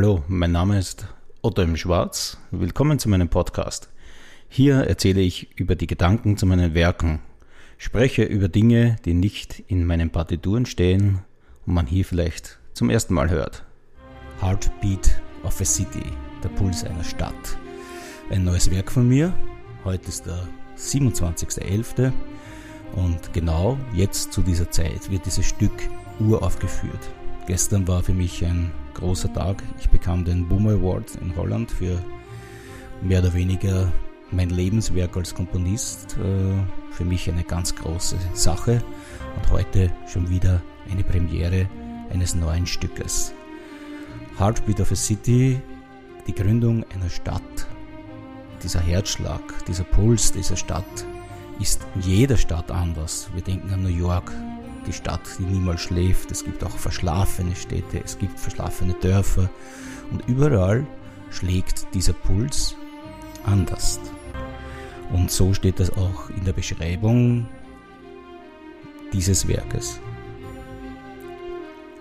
Hallo, mein Name ist Otto im Schwarz. Willkommen zu meinem Podcast. Hier erzähle ich über die Gedanken zu meinen Werken, spreche über Dinge, die nicht in meinen Partituren stehen und man hier vielleicht zum ersten Mal hört. Heartbeat of a City, der Puls einer Stadt. Ein neues Werk von mir. Heute ist der 27.11. und genau jetzt zu dieser Zeit wird dieses Stück uraufgeführt. Gestern war für mich ein großer Tag. Ich bekam den Boomer Award in Holland für mehr oder weniger mein Lebenswerk als Komponist. Äh, für mich eine ganz große Sache und heute schon wieder eine Premiere eines neuen Stückes. Heartbeat of a City, die Gründung einer Stadt. Dieser Herzschlag, dieser Puls dieser Stadt ist in jeder Stadt anders. Wir denken an New York, die Stadt, die niemals schläft. Es gibt auch verschlafene Städte, es gibt verschlafene Dörfer und überall schlägt dieser Puls anders. Und so steht das auch in der Beschreibung dieses Werkes.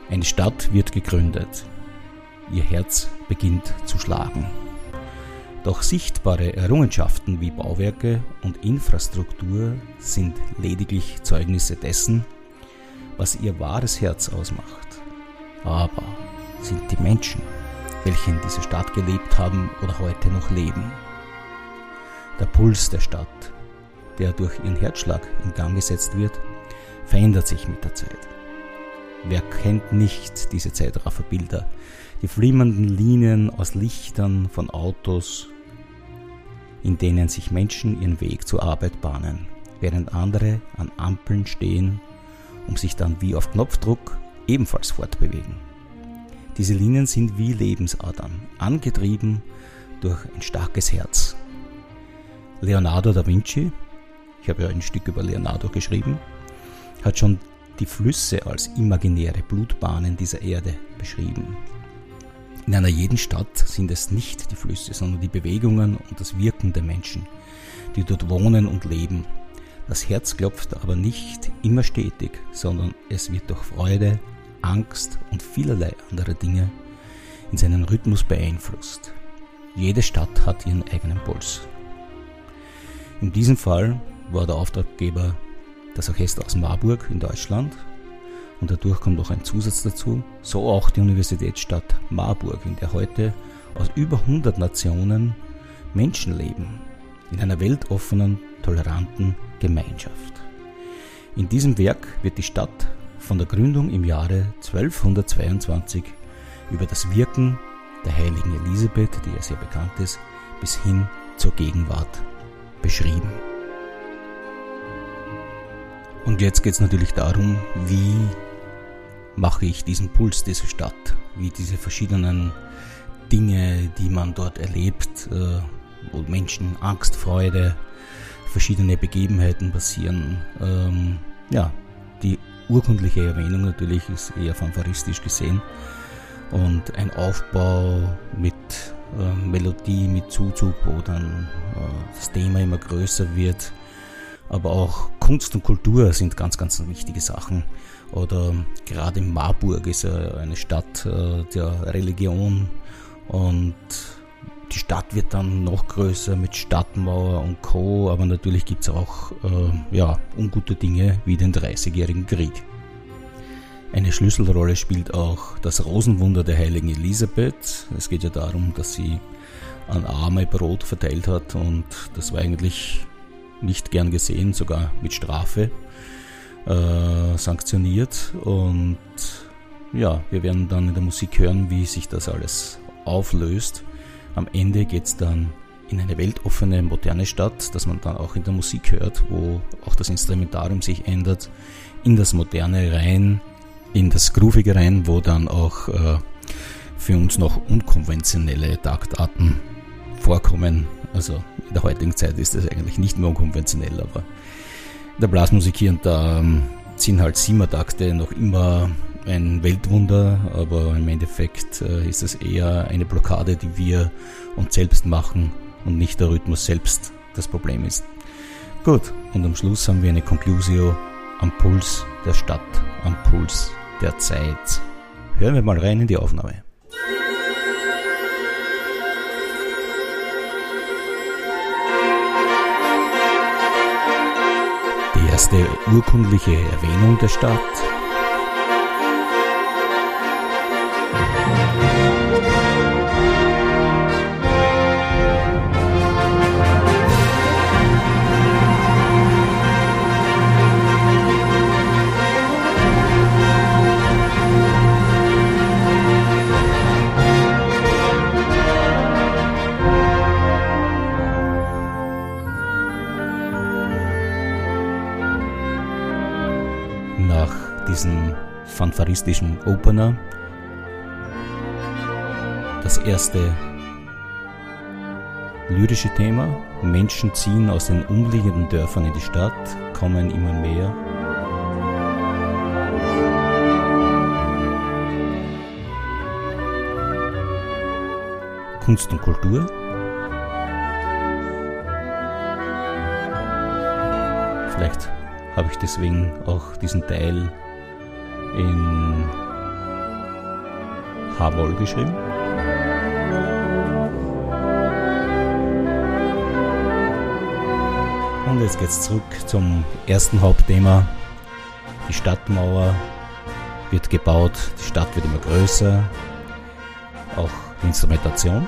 Eine Stadt wird gegründet. Ihr Herz beginnt zu schlagen. Doch sichtbare Errungenschaften wie Bauwerke und Infrastruktur sind lediglich Zeugnisse dessen, was ihr wahres Herz ausmacht. Aber sind die Menschen, welche in dieser Stadt gelebt haben oder heute noch leben. Der Puls der Stadt, der durch ihren Herzschlag in Gang gesetzt wird, verändert sich mit der Zeit. Wer kennt nicht diese Zeitrafferbilder, die flimmernden Linien aus Lichtern von Autos, in denen sich Menschen ihren Weg zur Arbeit bahnen, während andere an Ampeln stehen um sich dann wie auf Knopfdruck ebenfalls fortbewegen. Diese Linien sind wie Lebensadern, angetrieben durch ein starkes Herz. Leonardo da Vinci, ich habe ja ein Stück über Leonardo geschrieben, hat schon die Flüsse als imaginäre Blutbahnen dieser Erde beschrieben. In einer jeden Stadt sind es nicht die Flüsse, sondern die Bewegungen und das Wirken der Menschen, die dort wohnen und leben, das Herz klopft aber nicht immer stetig, sondern es wird durch Freude, Angst und vielerlei andere Dinge in seinen Rhythmus beeinflusst. Jede Stadt hat ihren eigenen Puls. In diesem Fall war der Auftraggeber das Orchester aus Marburg in Deutschland und dadurch kommt noch ein Zusatz dazu, so auch die Universitätsstadt Marburg, in der heute aus über 100 Nationen Menschen leben, in einer weltoffenen, toleranten Gemeinschaft. In diesem Werk wird die Stadt von der Gründung im Jahre 1222 über das Wirken der heiligen Elisabeth, die ja sehr bekannt ist, bis hin zur Gegenwart beschrieben. Und jetzt geht es natürlich darum, wie mache ich diesen Puls dieser Stadt, wie diese verschiedenen Dinge, die man dort erlebt, äh, wo Menschen Angst, Freude, verschiedene Begebenheiten passieren. Ähm, ja, die urkundliche Erwähnung natürlich ist eher fanfaristisch gesehen und ein Aufbau mit äh, Melodie, mit Zuzug, wo dann äh, das Thema immer größer wird. Aber auch Kunst und Kultur sind ganz, ganz wichtige Sachen. Oder gerade Marburg ist ja eine Stadt äh, der Religion und die Stadt wird dann noch größer mit Stadtmauer und Co. Aber natürlich gibt es auch äh, ja, ungute Dinge wie den Dreißigjährigen Krieg. Eine Schlüsselrolle spielt auch das Rosenwunder der heiligen Elisabeth. Es geht ja darum, dass sie an Arme Brot verteilt hat und das war eigentlich nicht gern gesehen, sogar mit Strafe äh, sanktioniert. Und ja, wir werden dann in der Musik hören, wie sich das alles auflöst. Am Ende geht es dann in eine weltoffene, moderne Stadt, dass man dann auch in der Musik hört, wo auch das Instrumentarium sich ändert, in das Moderne rein, in das Groovige rein, wo dann auch äh, für uns noch unkonventionelle Taktarten vorkommen. Also in der heutigen Zeit ist das eigentlich nicht mehr unkonventionell, aber in der Blasmusik hier und da ähm, sind halt Siemertakte noch immer ein Weltwunder, aber im Endeffekt äh, ist es eher eine Blockade, die wir uns selbst machen und nicht der Rhythmus selbst das Problem ist. Gut, und am Schluss haben wir eine Conclusio am Puls der Stadt, am Puls der Zeit. Hören wir mal rein in die Aufnahme. Die erste urkundliche Erwähnung der Stadt diesen fanfaristischen Opener. Das erste lyrische Thema. Menschen ziehen aus den umliegenden Dörfern in die Stadt, kommen immer mehr. Kunst und Kultur. Vielleicht habe ich deswegen auch diesen Teil in H-Moll geschrieben. Und jetzt geht's zurück zum ersten Hauptthema. Die Stadtmauer wird gebaut, die Stadt wird immer größer, auch die Instrumentation.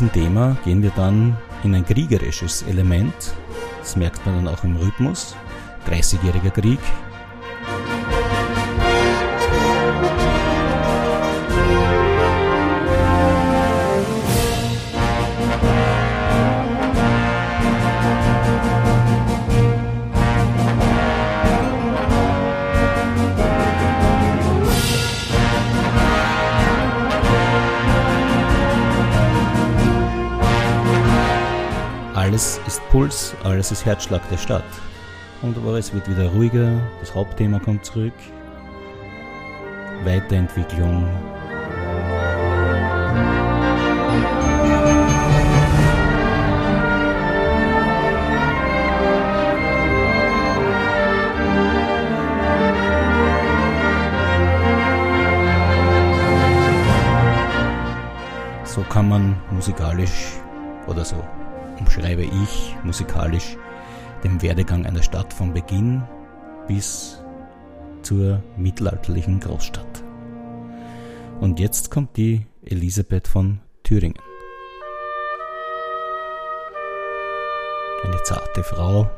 Diesem Thema gehen wir dann in ein kriegerisches Element. Das merkt man dann auch im Rhythmus. 30-jähriger Krieg, Alles ist Puls, alles ist Herzschlag der Stadt. Und aber es wird wieder ruhiger, das Hauptthema kommt zurück. Weiterentwicklung. So kann man musikalisch oder so umschreibe ich musikalisch den Werdegang einer Stadt von Beginn bis zur mittelalterlichen Großstadt. Und jetzt kommt die Elisabeth von Thüringen. Eine zarte Frau.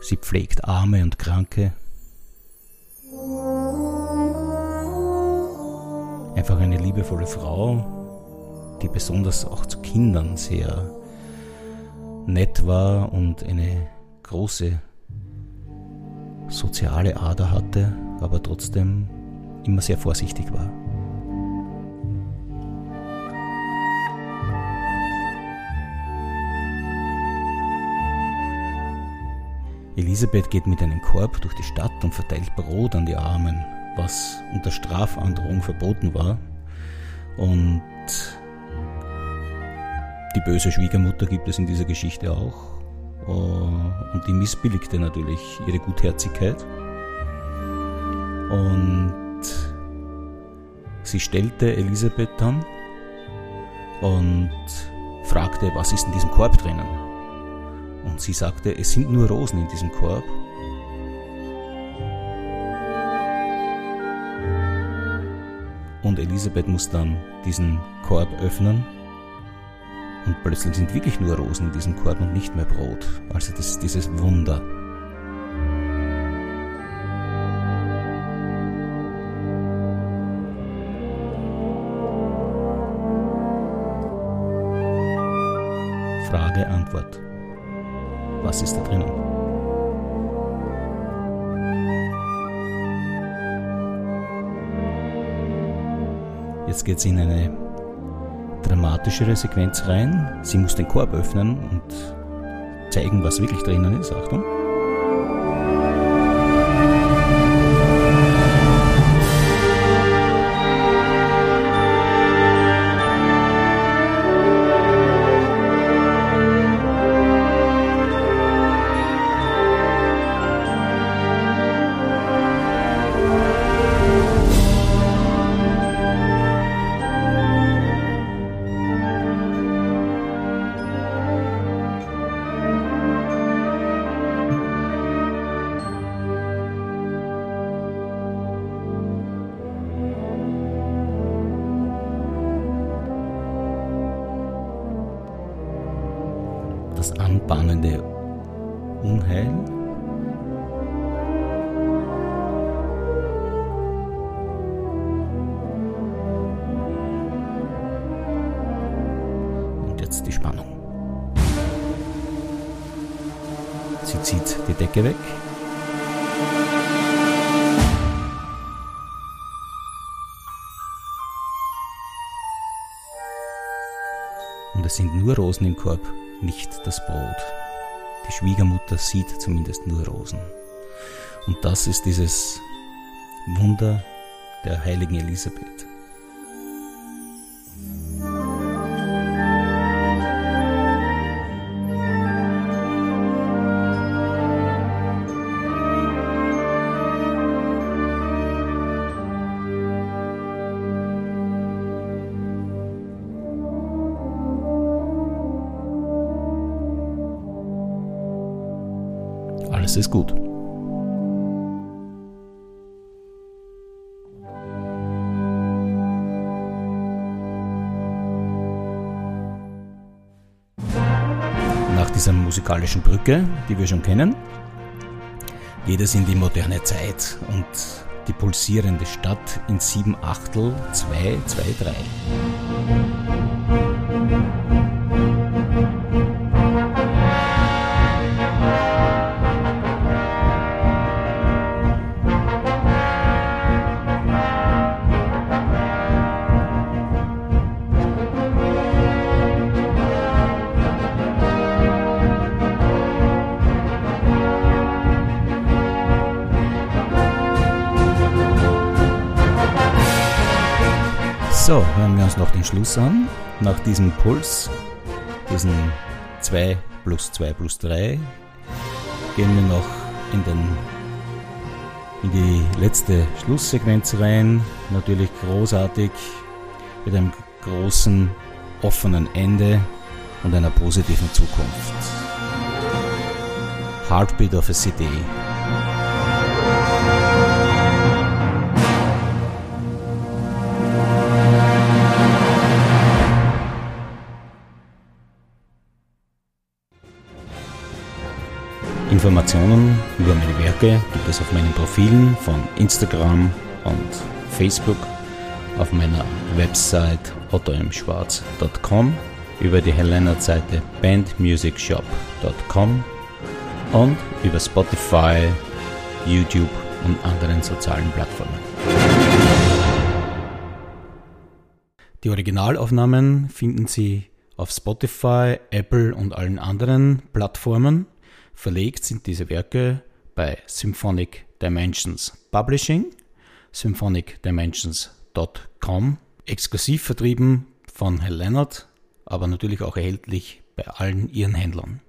Sie pflegt Arme und Kranke. Einfach eine liebevolle Frau, die besonders auch zu Kindern sehr nett war und eine große soziale Ader hatte, aber trotzdem immer sehr vorsichtig war. Elisabeth geht mit einem Korb durch die Stadt und verteilt Brot an die Armen was unter Strafandrohung verboten war. Und die böse Schwiegermutter gibt es in dieser Geschichte auch. Äh, und die missbilligte natürlich ihre Gutherzigkeit. Und sie stellte Elisabeth dann und fragte, was ist in diesem Korb drinnen? Und sie sagte, es sind nur Rosen in diesem Korb und Elisabeth muss dann diesen Korb öffnen und plötzlich sind wirklich nur Rosen in diesem Korb und nicht mehr Brot. Also das ist dieses Wunder. Frage, Antwort. Was ist da drinnen? Jetzt geht es in eine dramatischere Sequenz rein. Sie muss den Korb öffnen und zeigen, was wirklich drinnen ist. Achtung. Die Spannung. Sie zieht die Decke weg. Und es sind nur Rosen im Korb, nicht das Brot. Die Schwiegermutter sieht zumindest nur Rosen. Und das ist dieses Wunder der heiligen Elisabeth. Alles ist gut. Nach dieser musikalischen Brücke, die wir schon kennen, geht es in die moderne Zeit und die pulsierende Stadt in sieben Achtel 2, den Schluss an. Nach diesem Puls, diesen 2 plus 2 plus 3, gehen wir noch in, den, in die letzte Schlusssequenz rein. Natürlich großartig mit einem großen offenen Ende und einer positiven Zukunft. Heartbeat of a City. Informationen über meine Werke gibt es auf meinen Profilen von Instagram und Facebook, auf meiner Website ottoimschwarz.com, über die Helena-Seite bandmusicshop.com und über Spotify, YouTube und anderen sozialen Plattformen. Die Originalaufnahmen finden Sie auf Spotify, Apple und allen anderen Plattformen. Verlegt sind diese Werke bei Symphonic Dimensions Publishing, symphonicdimensions.com, exklusiv vertrieben von Herr Leonard, aber natürlich auch erhältlich bei allen ihren Händlern.